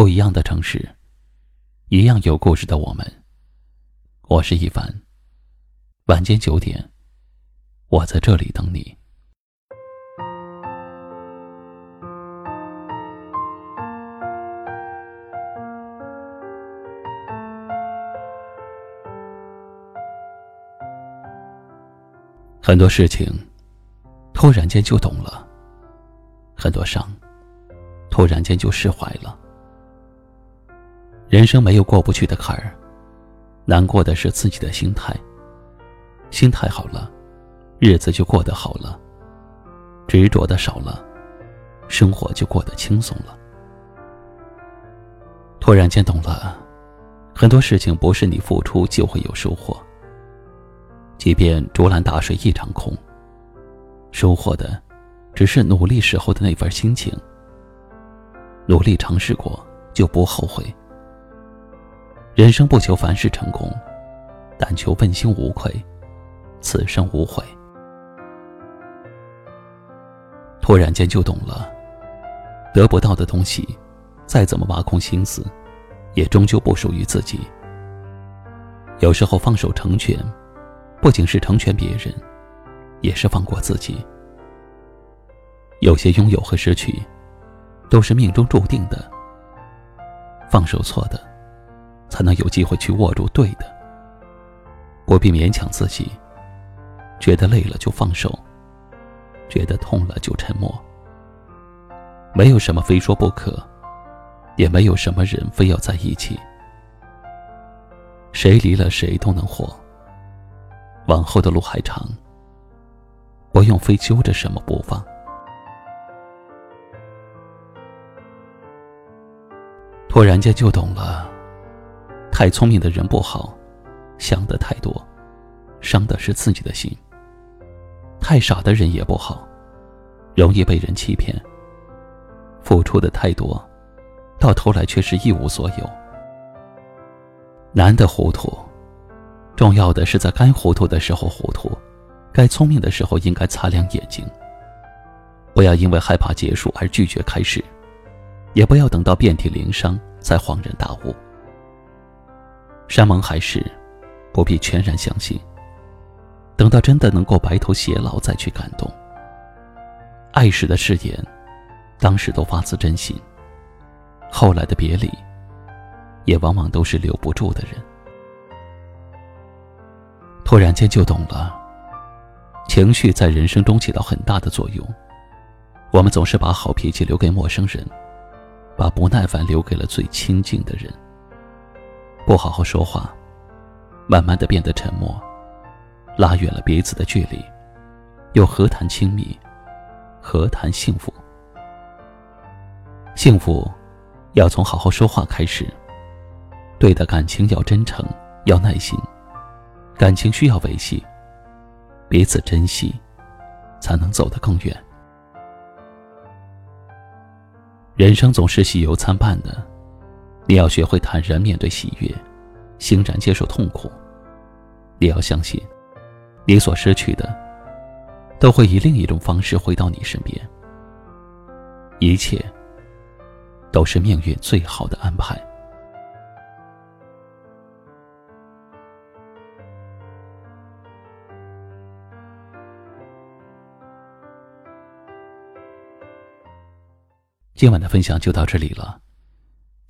不一样的城市，一样有故事的我们。我是一凡。晚间九点，我在这里等你。很多事情，突然间就懂了；很多伤，突然间就释怀了。人生没有过不去的坎儿，难过的是自己的心态。心态好了，日子就过得好了；执着的少了，生活就过得轻松了。突然间懂了，很多事情不是你付出就会有收获。即便竹篮打水一场空，收获的只是努力时候的那份心情。努力尝试过，就不后悔。人生不求凡事成功，但求问心无愧，此生无悔。突然间就懂了，得不到的东西，再怎么挖空心思，也终究不属于自己。有时候放手成全，不仅是成全别人，也是放过自己。有些拥有和失去，都是命中注定的。放手错的。才能有机会去握住对的，不必勉强自己。觉得累了就放手，觉得痛了就沉默。没有什么非说不可，也没有什么人非要在一起。谁离了谁都能活。往后的路还长，不用非揪着什么不放。突然间就懂了。太聪明的人不好，想的太多，伤的是自己的心。太傻的人也不好，容易被人欺骗。付出的太多，到头来却是一无所有。难得糊涂，重要的是在该糊涂的时候糊涂，该聪明的时候应该擦亮眼睛。不要因为害怕结束而拒绝开始，也不要等到遍体鳞伤才恍然大悟。山盟海誓，不必全然相信。等到真的能够白头偕老，再去感动。爱时的誓言，当时都发自真心。后来的别离，也往往都是留不住的人。突然间就懂了，情绪在人生中起到很大的作用。我们总是把好脾气留给陌生人，把不耐烦留给了最亲近的人。不好好说话，慢慢的变得沉默，拉远了彼此的距离，又何谈亲密，何谈幸福？幸福，要从好好说话开始。对的感情要真诚，要耐心，感情需要维系，彼此珍惜，才能走得更远。人生总是喜忧参半的。你要学会坦然面对喜悦，欣然接受痛苦。你要相信，你所失去的，都会以另一种方式回到你身边。一切，都是命运最好的安排。今晚的分享就到这里了。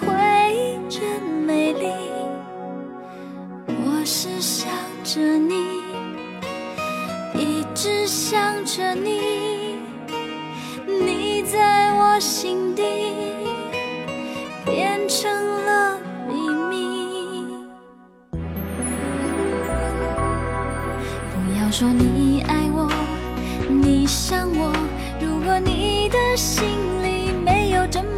回忆真美丽。我是想着你，一直想着你，你在我心底变成了秘密。不要说你爱我，你想我，如果你的心里没有这么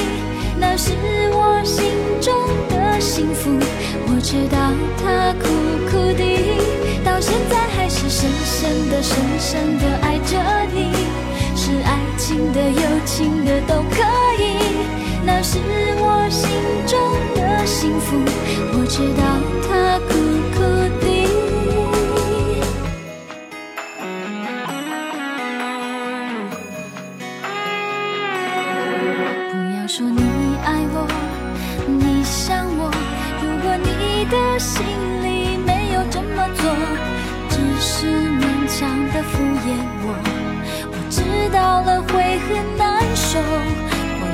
那是我心中的幸福，我知道它苦苦的，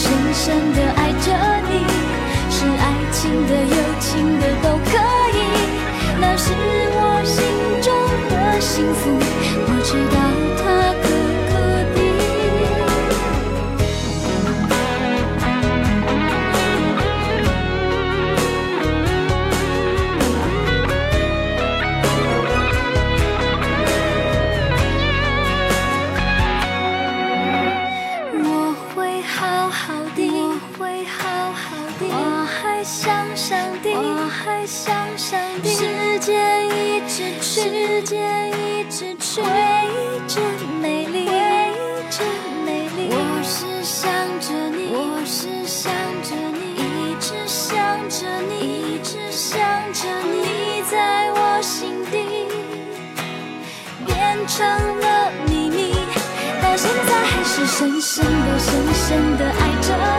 深、深的爱着好好的，我会好好的，我还想上帝，我还想上帝。时间一直去，时间一直去，回忆真美丽，回忆真美丽。我是想着你，我是想着你，一直想着你，一直想着你，你在我心底。变成了秘密，到现在还是深深的、深深的